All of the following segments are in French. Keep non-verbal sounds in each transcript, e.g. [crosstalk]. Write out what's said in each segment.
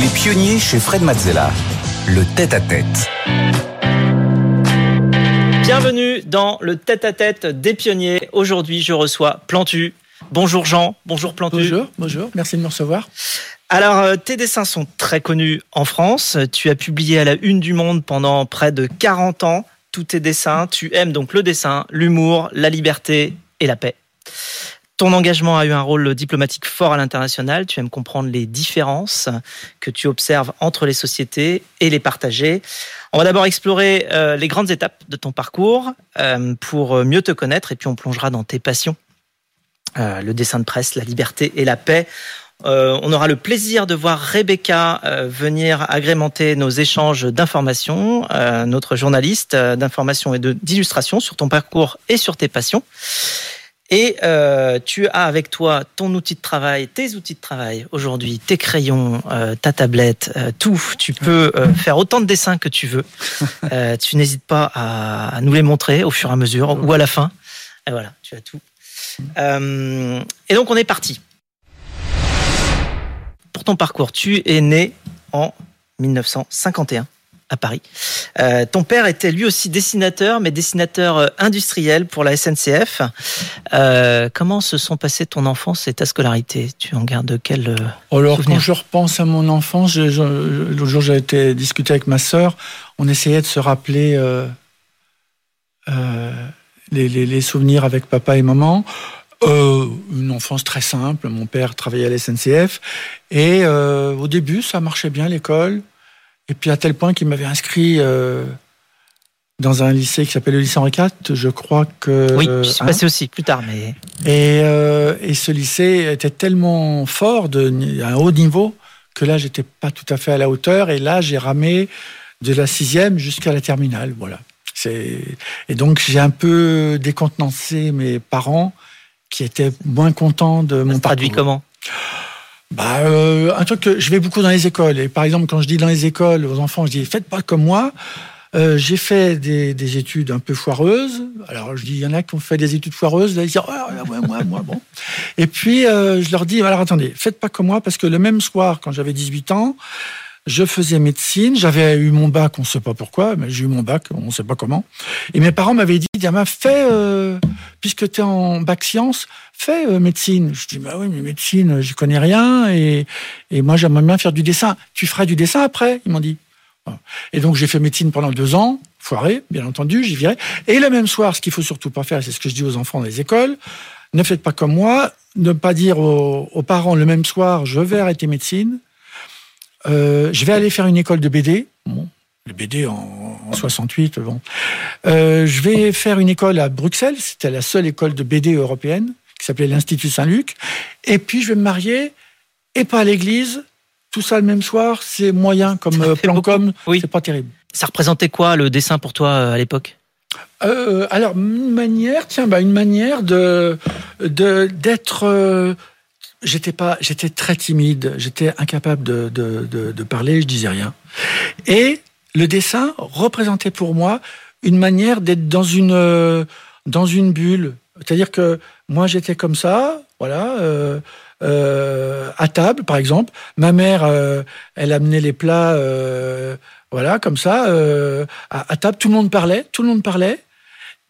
Les pionniers chez Fred Mazzella. Le tête-à-tête. Bienvenue dans le tête-à-tête des pionniers. Aujourd'hui, je reçois Plantu. Bonjour Jean, bonjour Plantu. Bonjour, bonjour, merci de me recevoir. Alors, euh, tes dessins sont très connus en France. Tu as publié à la Une du Monde pendant près de 40 ans tous tes dessins. Tu aimes donc le dessin, l'humour, la liberté et la paix. Ton engagement a eu un rôle diplomatique fort à l'international. Tu aimes comprendre les différences que tu observes entre les sociétés et les partager. On va d'abord explorer euh, les grandes étapes de ton parcours euh, pour mieux te connaître et puis on plongera dans tes passions. Euh, le dessin de presse, la liberté et la paix. on aura le plaisir de voir Rebecca venir agrémenter nos échanges d'informations, notre journaliste d'information et d'illustration sur ton parcours et sur tes passions. Et euh, tu as avec toi ton outil de travail, tes outils de travail aujourd'hui, tes crayons, euh, ta tablette, euh, tout. Tu peux faire autant de dessins que tu veux. [laughs] tu n'hésites pas à, nous les montrer au fur et à mesure ou à la fin. Et voilà, tu as tout. et donc on est parti. Pour ton parcours, tu es né en 1951 à Paris. Euh, ton père était lui aussi dessinateur, mais dessinateur euh, industriel pour la SNCF. Euh, comment se sont passées ton enfance et ta scolarité? Tu en gardes quel Alors, quand je repense à mon enfance, l'autre jour j'ai été discuter avec ma sœur, on essayait de se rappeler les, souvenirs avec papa et maman. une enfance très simple. Mon père travaillait à la SNCF et au début ça marchait bien l'école. Et puis à tel point qu'il m'avait inscrit euh, dans un lycée qui s'appelle le lycée Henri IV, je crois que... Oui, je suis passé hein aussi plus tard, mais... Et, euh, et, ce lycée était tellement fort, de, à un haut niveau, que là, j'étais pas tout à fait à la hauteur. Et là, j'ai ramé de la sixième jusqu'à la terminale, voilà. Et donc, j'ai un peu décontenancé mes parents qui étaient moins contents de mon parcours. traduit comment? Bah, euh, un truc que je vais beaucoup dans les écoles. Et par exemple, quand je dis dans les écoles aux enfants, je dis faites pas comme moi. Euh, j'ai fait des, des, études un peu foireuses. Alors je dis, il y en a qui ont fait des études foireuses. Là, ils disent, oh, ouais, moi, moi, bon. Et puis euh, je leur dis, alors attendez, faites pas comme moi, parce que le même soir, quand j'avais 18 ans, je faisais médecine, j'avais eu mon bac, on ne sait pas pourquoi, mais j'ai eu mon bac, on ne sait pas comment. Et mes parents m'avaient dit, Diama, fais, euh, puisque tu es en bac sciences, fais euh, médecine. Je dis, bah oui, mais médecine, j'y connais rien, et, et moi j'aimerais bien faire du dessin. Tu feras du dessin après, ils m'ont dit. Et donc j'ai fait médecine pendant deux ans, foiré, bien entendu, j'y virais. Et le même soir, ce qu'il faut surtout pas faire, c'est ce que je dis aux enfants dans les écoles, ne faites pas comme moi, ne pas dire aux, aux parents le même soir, je vais arrêter médecine, euh, je vais aller faire une école de BD. Bon, le BD en, en 68, bon. Euh, je vais faire une école à Bruxelles. C'était la seule école de BD européenne qui s'appelait l'Institut Saint-Luc. Et puis je vais me marier et pas à l'église. Tout ça le même soir, c'est moyen comme euh, plan com. Oui. C'est pas terrible. Ça représentait quoi le dessin pour toi à l'époque? Euh, alors, une manière, tiens, bah, une manière de d'être j'étais pas, j'étais très timide, j'étais incapable de, de, de, de, parler, je disais rien. Et le dessin représentait pour moi une manière d'être dans une dans une bulle. C'est-à-dire que moi j'étais comme ça, voilà, euh, euh, à table par exemple. Ma mère, euh, elle amenait les plats, euh, voilà, comme ça, euh, à, à, table. Tout le monde parlait, tout le monde parlait.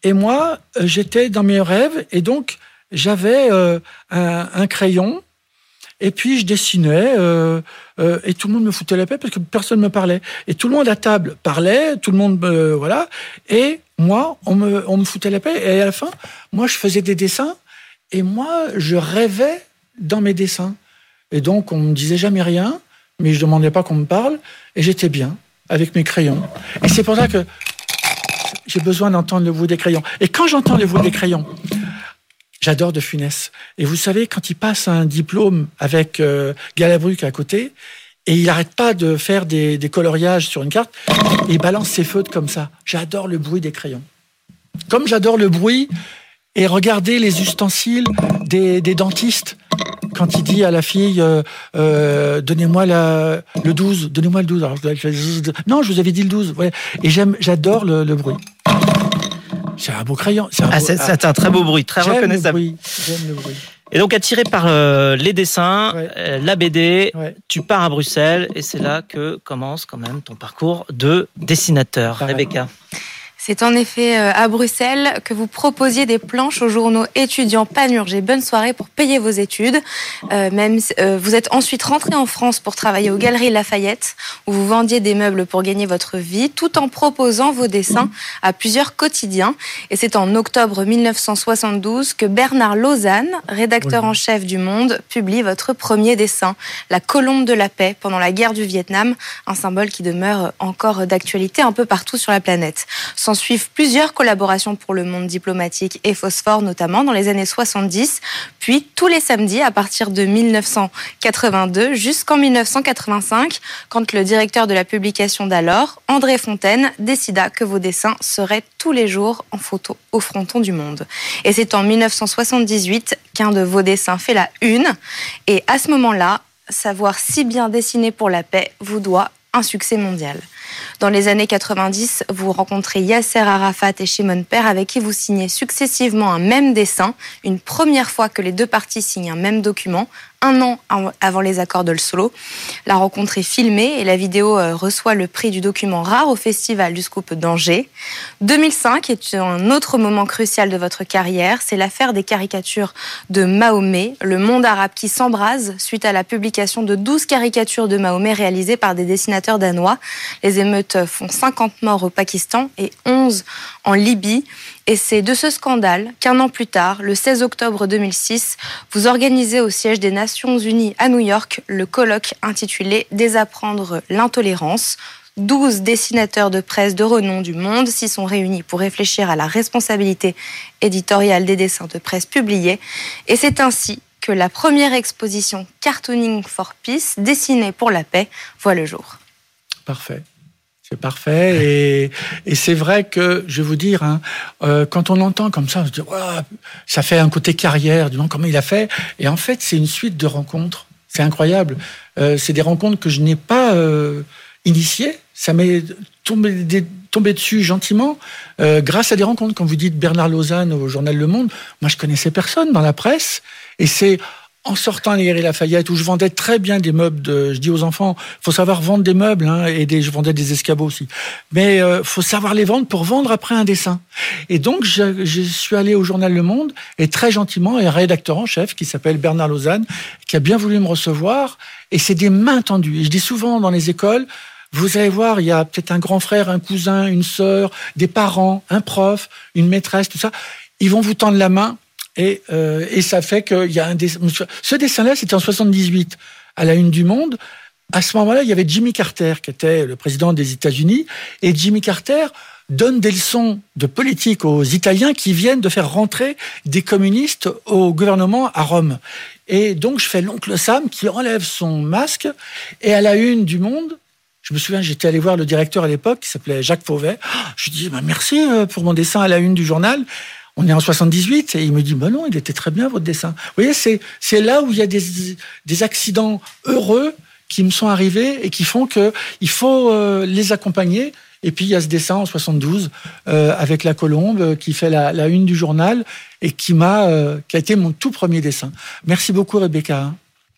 Et moi, j'étais dans mes rêves et donc j'avais un, un, crayon et puis je dessinais euh, euh, et tout le monde me foutait la paix parce que personne ne me parlait. Et tout le monde à table parlait, tout le monde euh, voilà. Et moi, on me, on me foutait la paix. Et à la fin, moi, je faisais des dessins et moi, je rêvais dans mes dessins. Et donc, on me disait jamais rien, mais je demandais pas qu'on me parle et j'étais bien avec mes crayons. Et c'est pour ça que j'ai besoin d'entendre le bruit des crayons. Et quand j'entends le bruit des crayons, J'adore De Funès. Et vous savez, quand il passe un diplôme avec euh, Galabruc à côté, Et il n'arrête pas de faire des, coloriages sur une carte il balance ses feutres comme ça. J'adore le bruit des crayons. Comme j'adore le bruit et regarder les ustensiles des, dentistes quand il dit à la fille euh, euh, donnez-moi le 12, donnez-moi le 12. Alors, non, je vous avais dit le 12. Ouais. Et j'aime, j'adore le, bruit. C'est un beau crayon. C'est un, ah, c'est, un très beau bruit, très reconnaissable. j'aime le bruit. Et donc, attiré par euh, les dessins, ouais. euh, la BD, ouais. tu pars à Bruxelles et c'est là que commence quand même ton parcours de dessinateur. Rebecca. C'est en effet euh, à Bruxelles que vous proposiez des planches aux journaux étudiants Panurge et Bonne Soirée pour payer vos études. Euh, même euh, vous êtes ensuite rentré en France pour travailler aux Galeries Lafayette où vous vendiez des meubles pour gagner votre vie tout en proposant vos dessins à plusieurs quotidiens. Et c'est en octobre 1972 que Bernard Lausanne, rédacteur en chef du Monde, publie votre premier dessin, La colombe de la paix pendant la guerre du Vietnam, un symbole qui demeure encore d'actualité un peu partout sur la planète. Sans suivent plusieurs collaborations pour le monde diplomatique et Phosphore notamment dans les années 70, puis tous les samedis à partir de 1982 jusqu'en 1985, quand le directeur de la publication d'alors, André Fontaine, décida que vos dessins seraient tous les jours en photo au fronton du monde. Et c'est en 1978 qu'un de vos dessins fait la une, et à ce moment-là, savoir si bien dessiner pour la paix vous doit un succès mondial. Dans les années 90, vous rencontrez Yasser Arafat et Shimon Peres avec qui vous signez successivement un même dessin, une première fois que les deux parties signent un même document, un an avant les accords de Le. La rencontre est filmée et la vidéo euh, reçoit le prix du document rare au Festival du Scoop d'Angers. 2005 est un autre moment crucial de votre carrière. C'est l'affaire des caricatures de Mahomet, le monde arabe qui s'embrase suite à la publication de 12 caricatures de Mahomet réalisées par des dessinateurs danois. Les émeutes font 50 morts au Pakistan et 11 en Libye. Et c'est de ce scandale qu'un an plus tard, le 16 octobre 2006, vous organisez au siège des Nations Unies à New York le colloque intitulé Désapprendre l'intolérance. 12 dessinateurs de presse de renom du monde s'y sont réunis pour réfléchir à la responsabilité éditoriale des dessins de presse publiés. Et c'est ainsi que la première exposition Cartooning for Peace, dessinée pour la paix, voit le jour. Parfait. Parfait. Et, et c'est vrai que, je vais vous dire, hein, euh, quand on entend comme ça, on se dit, ça fait un côté carrière, du comment il a fait. Et en fait, c'est une suite de rencontres. C'est incroyable. Euh, c'est des rencontres que je n'ai pas euh, initiées. Ça m'est tombé, tombé, dessus gentiment euh, grâce à des rencontres. Quand vous dites Bernard Lausanne au journal Le Monde, moi, je connaissais personne dans la presse. Et c'est en sortant à la Lafayette, où je vendais très bien des meubles, de, je dis aux enfants, faut savoir vendre des meubles, hein, et je vendais des escabeaux aussi. Mais euh, faut savoir les vendre pour vendre après un dessin. Et donc, je, je, suis allé au journal Le Monde, et très gentiment, un rédacteur en chef qui s'appelle Bernard Lausanne, qui a bien voulu me recevoir, et c'est des mains tendues. Et je dis souvent dans les écoles, vous allez voir, il y a peut-être un grand frère, un cousin, une sœur, des parents, un prof, une maîtresse, tout ça. Ils vont vous tendre la main et, euh, et ça fait qu'il y a un dessin. Ce dessin-là, c'était en 78, à la une du Monde. À ce moment-là, il y avait Jimmy Carter, qui était le président des États-Unis, et Jimmy Carter donne des leçons de politique aux Italiens qui viennent de faire rentrer des communistes au gouvernement à Rome. Et donc, je fais l'oncle Sam qui enlève son masque, et à la une du Monde, je me souviens, j'étais allé voir le directeur à l'époque, qui s'appelait Jacques Fauvet. Je lui dis, bah, merci euh, pour mon dessin à la une du journal on est en 78 et il me dit bah non il était très bien votre dessin. Vous voyez c'est c'est là où il y a des, des accidents heureux qui me sont arrivés et qui font que il faut euh, les accompagner. Et puis il y a ce dessin en 72 euh, avec la colombe qui fait la, la, une du journal et qui m'a euh, qui a été mon tout premier dessin. Merci beaucoup Rebecca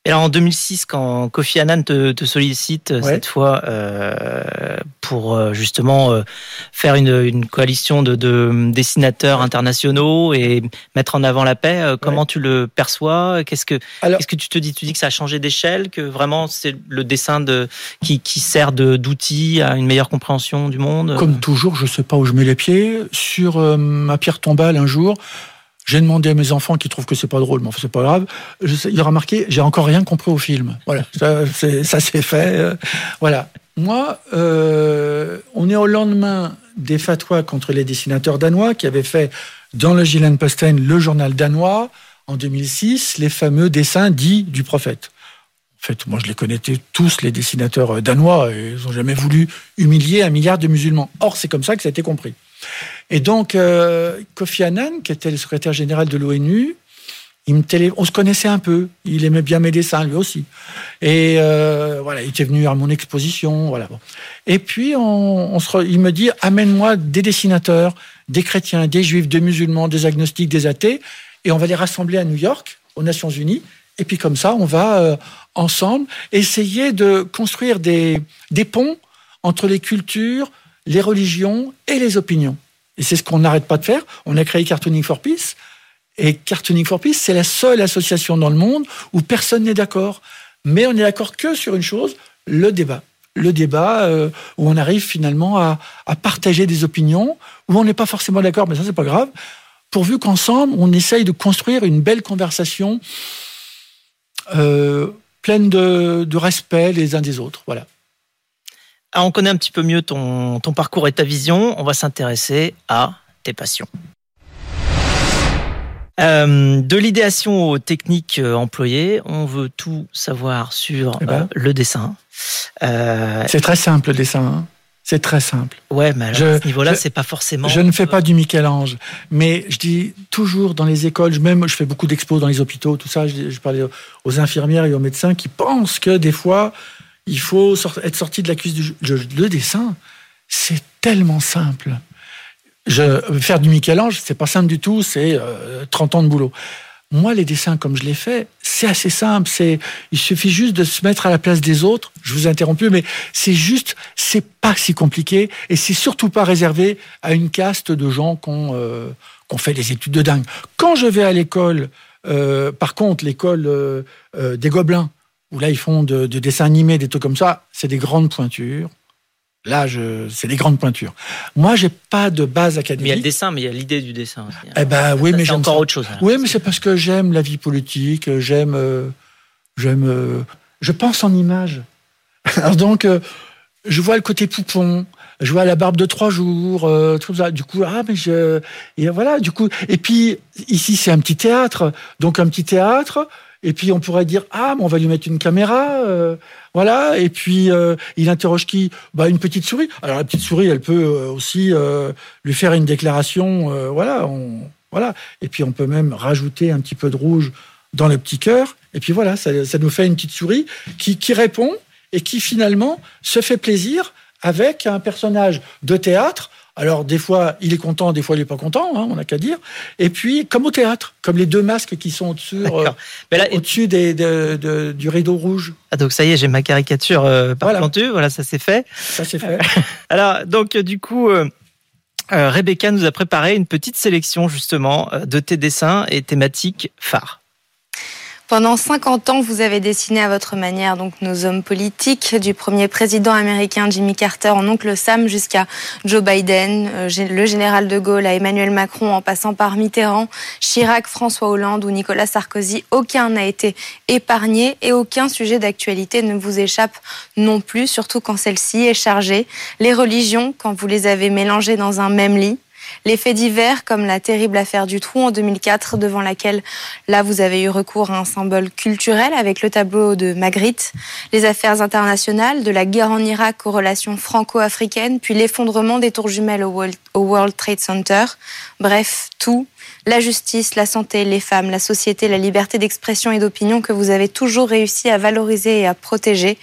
et alors en 2006, quand Kofi Annan te, te sollicite ouais. cette fois euh, pour euh, justement euh, faire une, une coalition de, de, dessinateurs internationaux et mettre en avant la paix, euh, comment ouais. tu le perçois? Qu'est-ce que qu'est-ce que tu te dis? Tu dis que ça a changé d'échelle, que vraiment c'est le dessin de qui, qui sert d'outil à une meilleure compréhension du monde? Comme toujours, je sais pas où je mets les pieds. Sur euh, ma pierre tombale un jour. J'ai demandé à mes enfants qui trouvent que c'est pas drôle, mais enfin c'est pas grave. Je il a remarqué, j'ai encore rien compris au film. Voilà, ça c'est fait. Euh, voilà. Moi, euh, on est au lendemain des fatwas contre les dessinateurs danois qui avaient fait dans le Jylland-Posten, le journal danois, en 2006, les fameux dessins dits du prophète. En fait, moi, je les connais tous, les dessinateurs danois, et ils n'ont jamais voulu humilier un milliard de musulmans. Or, c'est comme ça que ça a été compris. Et donc, Kofi Annan, qui était le secrétaire général de l'ONU, on se connaissait un peu. Il aimait bien mes dessins, lui aussi. Et euh, voilà, il était venu à mon exposition. Voilà. Et puis, il me dit amène-moi des dessinateurs, des chrétiens, des juifs, des musulmans, des agnostiques, des athées, et on va les rassembler à New York, aux Nations Unies. Et puis, comme ça, on va euh, ensemble essayer de construire des ponts entre les cultures, les religions et les opinions. Et c'est ce qu'on n'arrête pas de faire. On a créé Cartooning for Peace et Cartooning for Peace, c'est la seule association dans le monde où personne n'est d'accord. Mais on n'est d'accord que sur une chose, le débat. Le débat euh, où on arrive finalement à, partager des opinions, où on n'est pas forcément d'accord, mais ça c'est pas grave, pourvu qu'ensemble on essaye de construire une belle conversation euh, pleine de, respect les uns des autres. Voilà. Ah, on connaît un petit peu mieux ton parcours et ta vision. On va s'intéresser à tes passions. Euh, de l'idéation aux techniques euh, employées, on veut tout savoir sur eh ben. euh, le dessin. c'est très simple le dessin. Hein. c'est très simple. Ouais, mais à ce niveau-là, c'est pas forcément. Je ne fais pas du Michel-Ange, mais je dis toujours dans les écoles, même je fais beaucoup d'expos dans les hôpitaux, tout ça. Je, je parlais aux infirmières et aux médecins qui pensent que des fois, il faut être sorti de la cuisse du. Le dessin, c'est tellement simple. Je, faire du Michel-Ange, c'est pas simple du tout, c'est 30 euh, ans de boulot. Moi, les dessins comme je les fais, c'est assez simple. C'est, il suffit juste de se mettre à la place des autres. Je vous ai interrompu, mais c'est juste, c'est pas si compliqué et c'est surtout pas réservé à une caste de gens qui ont, euh, fait des études de dingue. Quand je vais à l'école, euh, par contre, l'école euh, des Gobelins, où là ils font de, de dessins animés, des trucs comme ça, c'est des grandes pointures. Là, c'est des grandes pointures. Moi, j'ai pas de base académique. Mais il y a le dessin, mais il y a l'idée du dessin aussi. Hein. Eh ben oui, mais j'aime encore autre chose. Hein. oui, mais c'est parce que j'aime la vie politique, j'aime, euh, j'aime, euh, je pense en images. [laughs] Alors donc, euh, je vois le côté poupon, je vois la barbe de trois jours, tout ça. Du coup, ah mais je, et voilà, du coup, et puis ici c'est un petit théâtre, donc un petit théâtre. Et puis on pourrait dire ah mais on va lui mettre une caméra, euh, voilà. Et puis euh, il interroge qui? Bah une petite souris. Alors la petite souris, elle peut euh, aussi lui faire une déclaration, voilà, on, voilà. Et puis on peut même rajouter un petit peu de rouge dans le petit cœur. Et puis voilà, ça, ça nous fait une petite souris qui, qui répond et qui finalement se fait plaisir avec un personnage de théâtre alors des fois, il est content, des fois, il n'est pas content, hein, on n'a qu'à dire. Et puis, comme au théâtre, comme les deux masques qui sont au-dessus, euh, des, du rideau rouge. Ah, donc ça y est, j'ai ma caricature euh, par voilà. voilà, ça c'est fait. Ça c'est fait. [laughs] Alors, donc du coup... Euh, Rebecca nous a préparé une petite sélection justement de tes dessins et thématiques phares. Pendant 50 ans, vous avez dessiné à votre manière donc nos hommes politiques, du premier président américain Jimmy Carter en oncle Sam jusqu'à Joe Biden, euh, le général de Gaulle à Emmanuel Macron en passant par Mitterrand, Chirac, François Hollande ou Nicolas Sarkozy. Aucun n'a été épargné et aucun sujet d'actualité ne vous échappe non plus, surtout quand celle-ci est chargée. Les religions, quand vous les avez mélangées dans un même lit, les faits divers, comme la terrible affaire du trou en 2004, devant laquelle, là, vous avez eu recours à un symbole culturel avec le tableau de Magritte, les affaires internationales, de la guerre en Irak aux relations franco-africaines, puis l'effondrement des tours jumelles au World Trade Center. Bref, tout. La justice, la santé, les femmes, la société, la liberté d'expression et d'opinion que vous avez toujours réussi à valoriser et à protéger,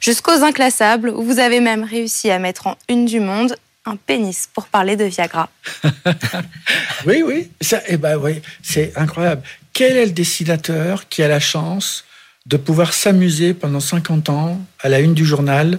jusqu'aux inclassables, où vous avez même réussi à mettre en une du monde un pénis pour parler de Viagra. [laughs] oui, oui, eh ben, oui c'est incroyable. Quel est le dessinateur qui a la chance de pouvoir s'amuser pendant 50 ans à la une du journal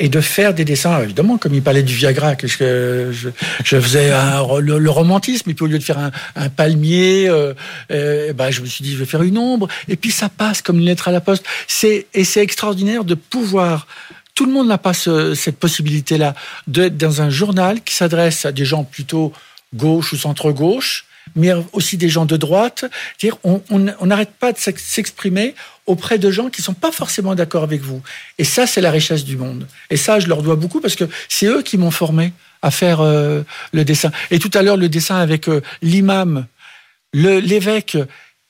et de faire des dessins, évidemment, comme il parlait du Viagra, que je, faisais le, romantisme, et puis au lieu de faire un, palmier, euh, euh, ben, je me suis dit, je vais faire une ombre, et puis ça passe comme une lettre à la poste. Et c'est extraordinaire de pouvoir tout le monde n'a pas cette possibilité-là d'être dans un journal qui s'adresse à des gens plutôt gauche ou centre-gauche, mais aussi des gens de droite. Dire, on n'arrête pas de s'exprimer auprès de gens qui sont pas forcément d'accord avec vous. Et ça, c'est la richesse du monde. Et ça, je leur dois beaucoup parce que c'est eux qui m'ont formé à faire euh, le dessin. Et tout à l'heure, le dessin avec euh, l'imam, l'évêque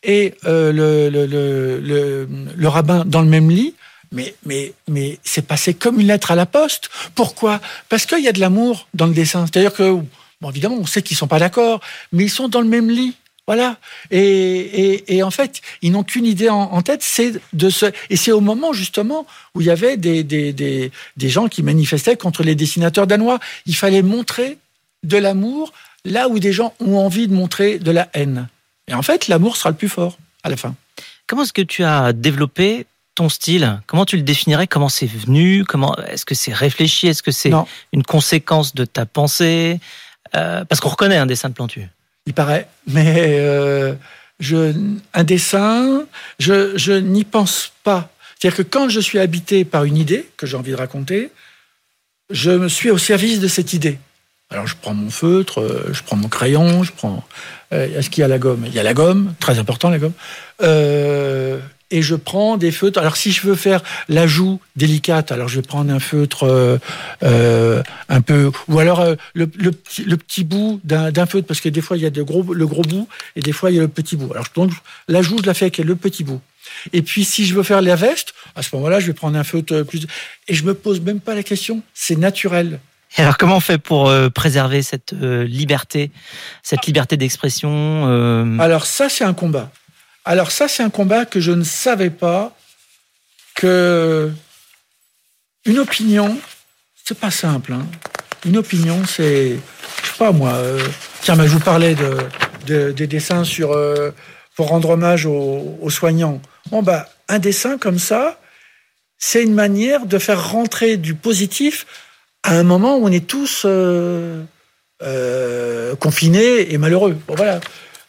et euh, le, le, le, le, rabbin dans le même lit. Mais, mais, mais c'est passé comme une lettre à la poste. Pourquoi? Parce qu'il y a de l'amour dans le dessin. C'est-à-dire que, bon, évidemment, on sait qu'ils sont pas d'accord, mais ils sont dans le même lit. Voilà. Et, et, et, en fait, ils n'ont qu'une idée en, tête, c'est de se. Et c'est au moment justement où il y avait des, des, des, des, gens qui manifestaient contre les dessinateurs danois. Il fallait montrer de l'amour là où des gens ont envie de montrer de la haine. Et en fait, l'amour sera le plus fort à la fin. Comment est-ce que tu as développé ton style Comment tu le définirais Comment c'est venu Comment Est-ce que c'est réfléchi Est-ce que c'est une conséquence de ta pensée euh, Parce qu'on reconnaît un dessin de Plantu. Il paraît, mais euh, je, un dessin, je, je n'y pense pas. C'est-à-dire que quand je suis habité par une idée que j'ai envie de raconter, je me suis au service de cette idée. Alors je prends mon feutre, euh, je prends mon crayon, je prends. Est-ce qu'il y a la gomme? Il y a la gomme, très important la gomme. Euh, et je prends des feutres. Alors si je veux faire l'ajout délicate, alors je vais prendre un feutre un peu, ou alors le, petit, bout d'un feutre, parce que des fois il y a le gros bout et des fois il y a le petit bout. Alors donc l'ajout je la fais avec le petit bout. Et puis si je veux faire la veste, à ce moment-là je vais prendre un feutre plus. Et je me pose même pas la question, c'est naturel alors, comment on fait pour euh, préserver cette euh, liberté, cette liberté d'expression euh? Alors ça, c'est un combat. Alors ça, c'est un combat que je ne savais pas que une opinion, c'est pas simple. Hein. Une opinion, c'est, je sais pas moi. tiens, mais je vous parlais de, des dessins sur pour rendre hommage aux, soignants. Bon bah, un dessin comme ça, c'est une manière de faire rentrer du positif à un moment où on est tous euh, euh, confinés et malheureux. Voilà.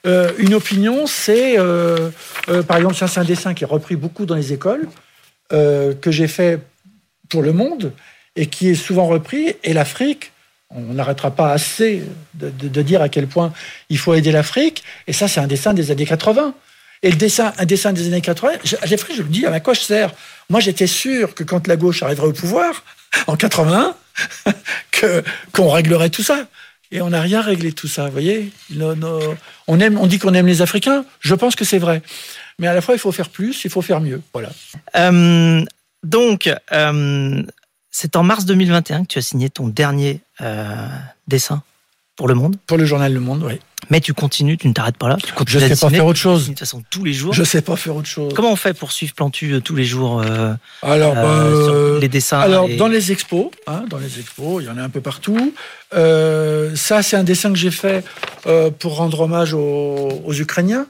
Euh, une opinion, c'est, par exemple, c'est un dessin qui est repris beaucoup dans les écoles, que j'ai fait pour le monde et qui est souvent repris. Et l'Afrique, on n'arrêtera pas assez de, dire à quel point il faut aider l'Afrique. Et ça, c'est un dessin des années 80. Et le dessin, un dessin des années 80, je, je me dis, à quoi je sers Moi, j'étais sûr que quand la gauche arriverait au pouvoir, [laughs] en 81, [laughs] que qu'on réglerait tout ça. Et on n'a rien réglé tout ça, vous voyez on, aime, on dit qu'on aime les Africains, je pense que c'est vrai. Mais à la fois, il faut faire plus, il faut faire mieux. Voilà. Euh, donc, euh, c'est en mars 2021 que tu as signé ton dernier euh, dessin pour Le Monde Pour le journal Le Monde, oui. Mais tu continues, tu ne t'arrêtes pas là. Tu je ne sais pas faire autre chose. De toute façon, tous les jours. Je ne sais pas faire autre chose. Comment on fait pour suivre Plantu euh, tous les jours euh, Alors, euh, bah, les dessins. Alors, dans les expos, hein, dans les expos, il y en a un peu partout. ça, c'est un dessin que j'ai fait pour rendre hommage aux, Ukrainiens.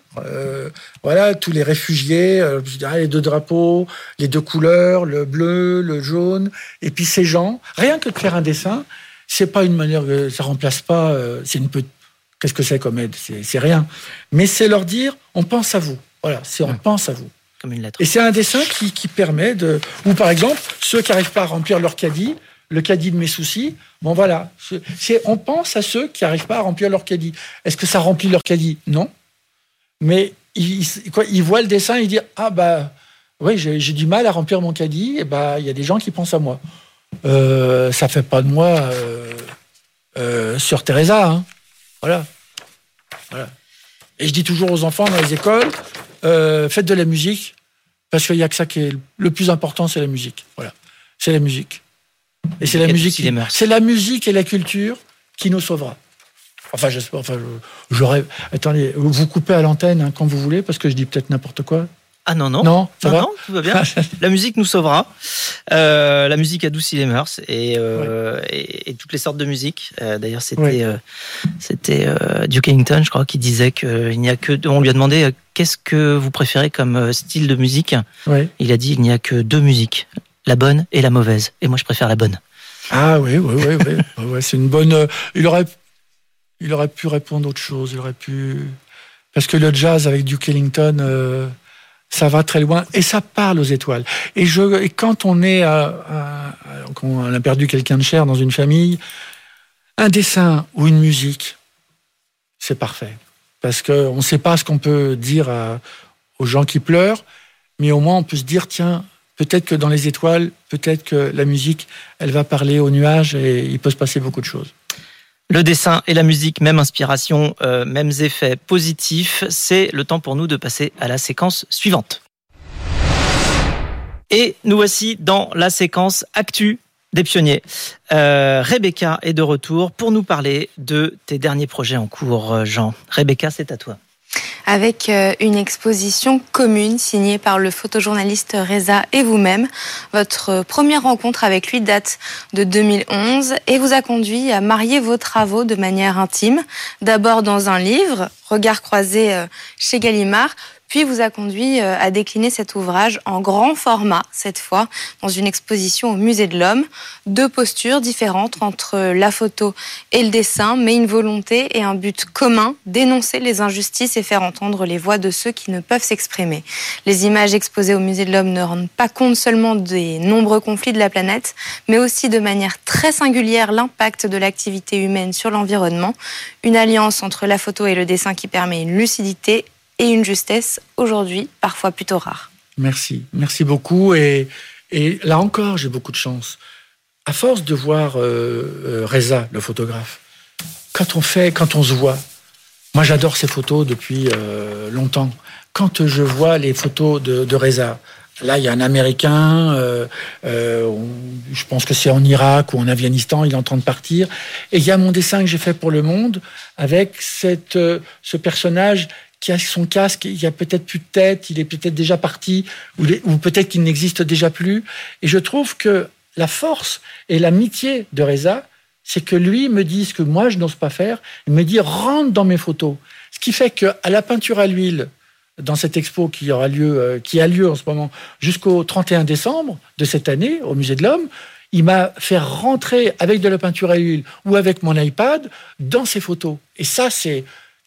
voilà, tous les réfugiés, les deux drapeaux, les deux couleurs, le bleu, le jaune, et puis ces gens. Rien que de faire un dessin, c'est pas une manière, ça remplace pas. c'est une petite Qu'est-ce que c'est comme aide? C'est rien. Mais c'est leur dire, on pense à vous. Voilà, c'est on pense à vous. Comme une lettre. Et c'est un dessin qui, qui, permet de... Ou par exemple, ceux qui n'arrivent pas à remplir leur caddie, le caddie de mes soucis, bon voilà. C'est, on pense à ceux qui n'arrivent pas à remplir leur caddie. Est-ce que ça remplit leur caddie? Non. Mais ils, quoi, ils voient le dessin et ils disent, ah bah, oui, j'ai, du mal à remplir mon caddie, et bah, il y a des gens qui pensent à moi. Euh, ça fait pas de moi euh, euh, sur Teresa, hein. Voilà. Et je dis toujours aux enfants dans les écoles, euh, faites de la musique, parce qu'il n'y a que ça qui est le plus important, c'est la musique. Voilà, c'est la musique. Et c'est la musique, c'est la musique et la culture qui nous sauvera. Enfin, j'espère. Enfin, j'aurais. Attendez, vous coupez à l'antenne hein, quand vous voulez, parce que je dis peut-être n'importe quoi. Ah non, non. Non, ça va tout va bien. [laughs] la musique nous sauvera. Euh, la musique adoucit les mœurs et, euh, et, toutes les sortes de musique. Euh, d'ailleurs, c'était c'était Duke Ellington, je crois, qui disait qu'il n'y a que. On lui a demandé qu'est-ce que vous préférez comme style de musique? Il a dit il n'y a que deux musiques, la bonne et la mauvaise. Et moi, je préfère la bonne. Ah oui, oui, oui, oui. [laughs] ouais, c'est une bonne. Il aurait, il aurait pu répondre autre chose. Il aurait pu. Parce que le jazz avec Duke Ellington ça va très loin et ça parle aux étoiles. Et, quand on est, à, on a perdu quelqu'un de cher dans une famille, un dessin ou une musique, c'est parfait. Parce qu'on ne sait pas ce qu'on peut dire aux gens qui pleurent, mais au moins on peut se dire, tiens, peut-être que dans les étoiles, peut-être que la musique, elle va parler aux nuages et il peut se passer beaucoup de choses. Le dessin et la musique, même inspiration, euh, mêmes effets positifs. C'est le temps pour nous de passer à la séquence suivante. Et nous voici dans la séquence Actu des pionniers. Euh, Rebecca est de retour pour nous parler de tes derniers projets en cours, Jean. Rebecca, c'est à toi avec euh, une exposition commune signée par le photojournaliste Reza et vous-même. Votre première rencontre avec lui date de 2011 et vous a conduit à marier vos travaux de manière intime. D'abord dans un livre, Regard croisé euh, chez Gallimard, puis vous a conduit euh, à décliner cet ouvrage en grand format, cette fois, dans une exposition au Musée de l'Homme. Deux postures différentes entre la photo et le dessin, mais une volonté et un but commun, dénoncer les injustices et faire entendre les voix de ceux qui ne peuvent s'exprimer. Les images exposées au Musée de l'Homme ne rendent pas compte seulement des nombreux conflits de la planète, mais aussi de manière très singulière l'impact de l'activité humaine sur l'environnement, une alliance entre la photo et le dessin qui permet une lucidité et une justesse aujourd'hui parfois plutôt rare. Merci, merci beaucoup. Et, là encore, j'ai beaucoup de chance. À force de voir euh, euh, Reza, le photographe, quand on fait, quand on se voit, moi j'adore ces photos depuis euh, longtemps. Quand je vois les photos de, Reza, Là, il y a un Américain, je pense que c'est en Irak ou en Afghanistan, il est en train de partir. Et il y a mon dessin que j'ai fait pour Le Monde avec cette, ce personnage qui a son casque, il y a peut-être plus de tête, il est peut-être déjà parti, ou, ou peut-être qu'il n'existe déjà plus. Et je trouve que la force et l'amitié de Reza, c'est que lui me dit ce que moi je n'ose pas faire, il me dit rentre dans mes photos. Ce qui fait qu'à la peinture à l'huile, dans cette expo qui aura lieu, euh, qui a lieu en ce moment jusqu'au 31 décembre de cette année au Musée de l'Homme, il m'a fait rentrer avec de la peinture à l'huile ou avec mon iPad dans ses photos. Et ça, c'est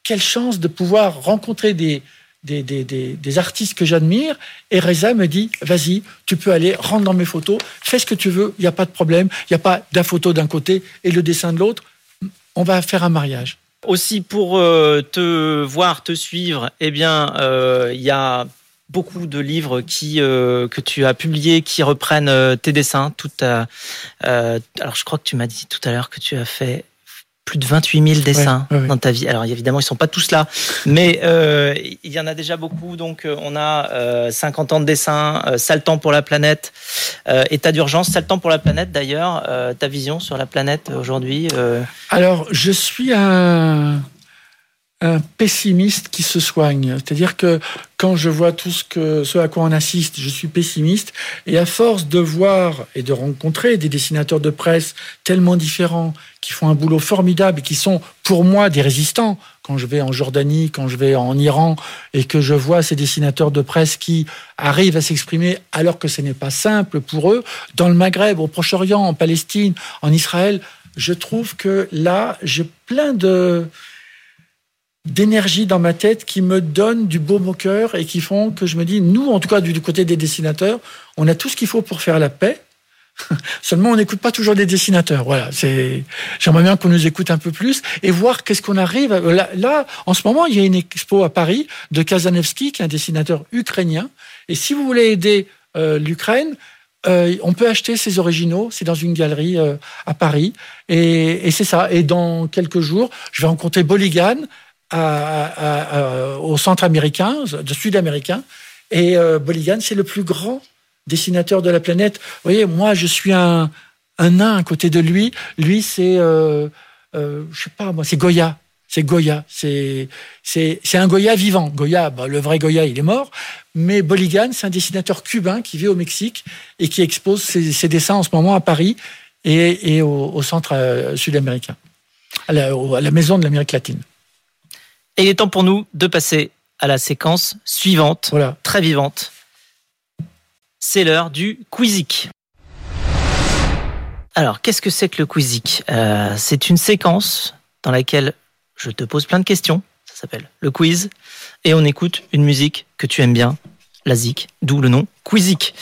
quelle chance de pouvoir rencontrer des, des, des, des, artistes que j'admire. Et Reza me dit, vas-y, tu peux aller, rentre dans mes photos, fais ce que tu veux, il n'y a pas de problème, il n'y a pas la photo d'un côté et le dessin de l'autre. On va faire un mariage. Aussi pour euh, te voir, te suivre, eh bien, euh, il y a beaucoup de livres qui euh, que tu as publiés qui reprennent tes dessins. Alors je crois que tu m'as dit tout à l'heure que tu as fait plus de 28 000 dessins dans ta vie. Alors évidemment, ils sont pas tous là, mais euh, il y en a déjà beaucoup. Donc euh, on a euh, 50 ans de dessins, euh, Sale temps pour la planète, euh, état d'urgence, Sale temps pour la planète d'ailleurs. Euh, ta vision sur la planète aujourd'hui Alors je suis un un pessimiste qui se soigne. C'est-à-dire que quand je vois tout ce, que, ce à quoi on assiste, je suis pessimiste. Et à force de voir et de rencontrer des dessinateurs de presse tellement différents, qui font un boulot formidable et qui sont pour moi des résistants, quand je vais en Jordanie, quand je vais en Iran, et que je vois ces dessinateurs de presse qui arrivent à s'exprimer alors que ce n'est pas simple pour eux, dans le Maghreb, au Proche-Orient, en Palestine, en Israël, je trouve que là, j'ai plein de d'énergie dans ma tête qui me donnent du beau au cœur et qui font que je me dis, nous, en tout cas du côté des dessinateurs, on a tout ce qu'il faut pour faire la paix. [laughs] Seulement, on n'écoute pas toujours des dessinateurs. Voilà, c'est. J'aimerais bien qu'on nous écoute un peu plus et voir qu'est-ce qu'on arrive. Là, en ce moment, il y a une expo à Paris de Kazanevski, qui est un dessinateur ukrainien. Et si vous voulez aider euh, l'Ukraine, euh, on peut acheter ses originaux. C'est dans une galerie euh, à Paris. Et c'est ça. Et dans quelques jours, je vais rencontrer Boligan, au centre américain, sud-américain. Et euh, Boligan, c'est le plus grand dessinateur de la planète. Vous voyez, moi, je suis un, un nain à côté de lui. Lui, c'est, euh, euh, je sais pas, moi, c'est Goya. C'est Goya. C'est, c'est, c'est un Goya vivant. Goya, bah, le vrai Goya, il est mort. Mais Boligan, c'est un dessinateur cubain qui vit au Mexique et qui expose ses, dessins en ce moment à Paris et, et au, centre euh, sud-américain, à la, à la maison de l'Amérique latine. Et il est temps pour nous de passer à la séquence suivante, voilà. très vivante. C'est l'heure du Quizik. Alors, qu'est-ce que c'est que le Quizik euh, C'est une séquence dans laquelle je te pose plein de questions. Ça s'appelle le quiz. Et on écoute une musique que tu aimes bien, la zik, d'où le nom Quizik.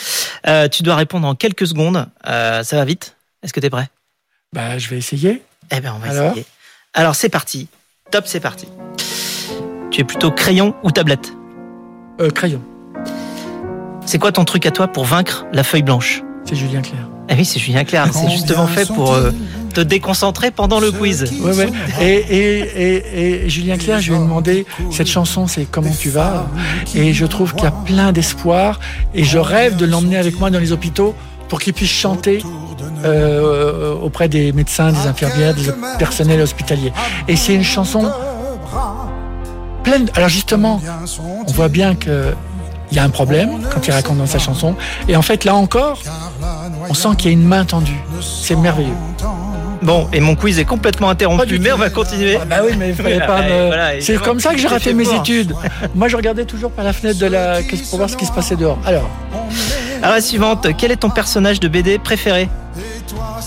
Euh, tu dois répondre en quelques secondes. Euh, ça va vite? Est-ce que tu es prêt? Bah, je vais essayer. Eh bien, on va Alors essayer. Alors, c'est parti. Top, c'est parti. Tu es plutôt crayon ou tablette euh, Crayon. C'est quoi ton truc à toi pour vaincre la feuille blanche C'est Julien Clerc. Ah oui, c'est Julien Clerc. C'est justement fait pour euh, te déconcentrer pendant le quiz. Ouais, ouais. Et, et, et, et Julien Clerc, je lui ai demandé cette chanson, c'est Comment tu vas Et je trouve qu'il y a plein d'espoir. Et je rêve de l'emmener avec moi dans les hôpitaux pour qu'il puisse chanter euh, auprès des médecins, des infirmières, des personnels hospitaliers. Et c'est une chanson Alors justement, on voit bien que il y a un problème quand il raconte dans sa chanson. Et en fait, là encore, on sent qu'il y a une main tendue. C'est merveilleux. Bon, et mon quiz est complètement interrompu, mais on va continuer. Ah bah oui, mais il fallait [laughs] pas me... voilà, C'est comme ça que j'ai raté mes études. Moi, je regardais toujours par la fenêtre de la... pour voir ce qui se passait dehors. Alors. Alors, la suivante. Quel est ton personnage de BD préféré?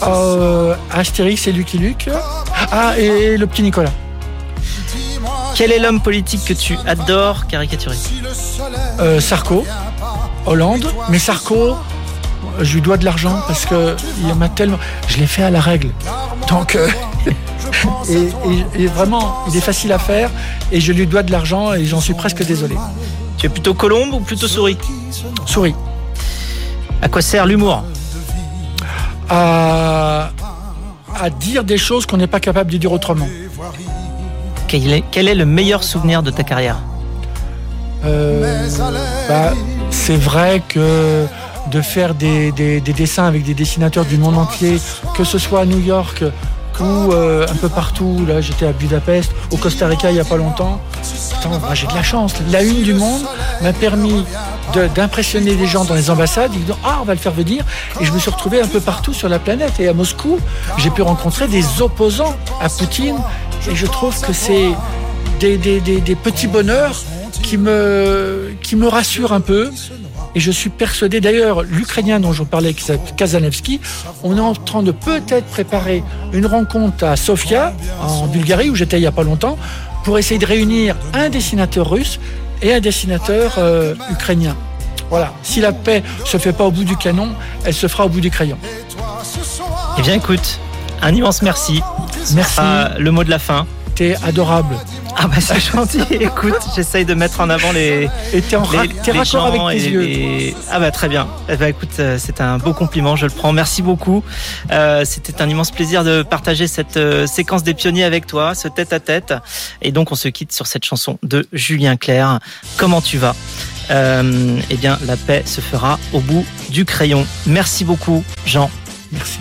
Euh, Astérix et Lucky Luke. Ah, et le petit Nicolas. Quel est l'homme politique que tu adores caricaturer? Euh, Sarko, Hollande. Mais Sarko, je lui dois de l'argent parce que il m'a tellement. Je l'ai fait à la règle. Donc. Euh, [laughs] et, vraiment, il est facile à faire et je lui dois de l'argent et j'en suis presque désolé. Tu es plutôt colombe ou plutôt souris? Souris. À quoi sert l'humour? À, à dire des choses qu'on n'est pas capable de dire autrement. Quel est, le meilleur souvenir de ta carrière euh, bah, C'est vrai que de faire des, des, dessins avec des dessinateurs du monde entier, que ce soit à New York ou euh, un peu partout, là j'étais à Budapest, au Costa Rica il n'y a pas longtemps, bah, j'ai de la chance. La une du monde m'a permis d'impressionner les gens dans les ambassades. Ils disent Ah, on va le faire venir. Et je me suis retrouvé un peu partout sur la planète. Et à Moscou, j'ai pu rencontrer des opposants à Poutine et je trouve que c'est des, petits bonheurs qui me, rassurent un peu. Et je suis persuadé, d'ailleurs, l'Ukrainien dont je parlais, Kazanevski, on est en train de peut-être préparer une rencontre à Sofia, en Bulgarie, où j'étais il n'y a pas longtemps, pour essayer de réunir un dessinateur russe et un dessinateur euh, ukrainien. Voilà. Si la paix se fait pas au bout du canon, elle se fera au bout du crayon. Eh bien, écoute, un immense merci. Merci. le mot de la fin. T'es adorable. Ah bah c'est gentil. [laughs] Écoute, j'essaye de mettre en avant les. Et t'es en avec tes yeux. Ah bah très bien. Eh bah écoute, euh, c'est un beau compliment, je le prends. Merci beaucoup. Euh, C'était un immense plaisir de partager cette euh, séquence des pionniers avec toi, ce tête à tête. Et donc on se quitte sur cette chanson de Julien Clerc. Comment tu vas? Euh, Eh bien, la paix se fera au bout du crayon. Merci beaucoup, Jean. Merci.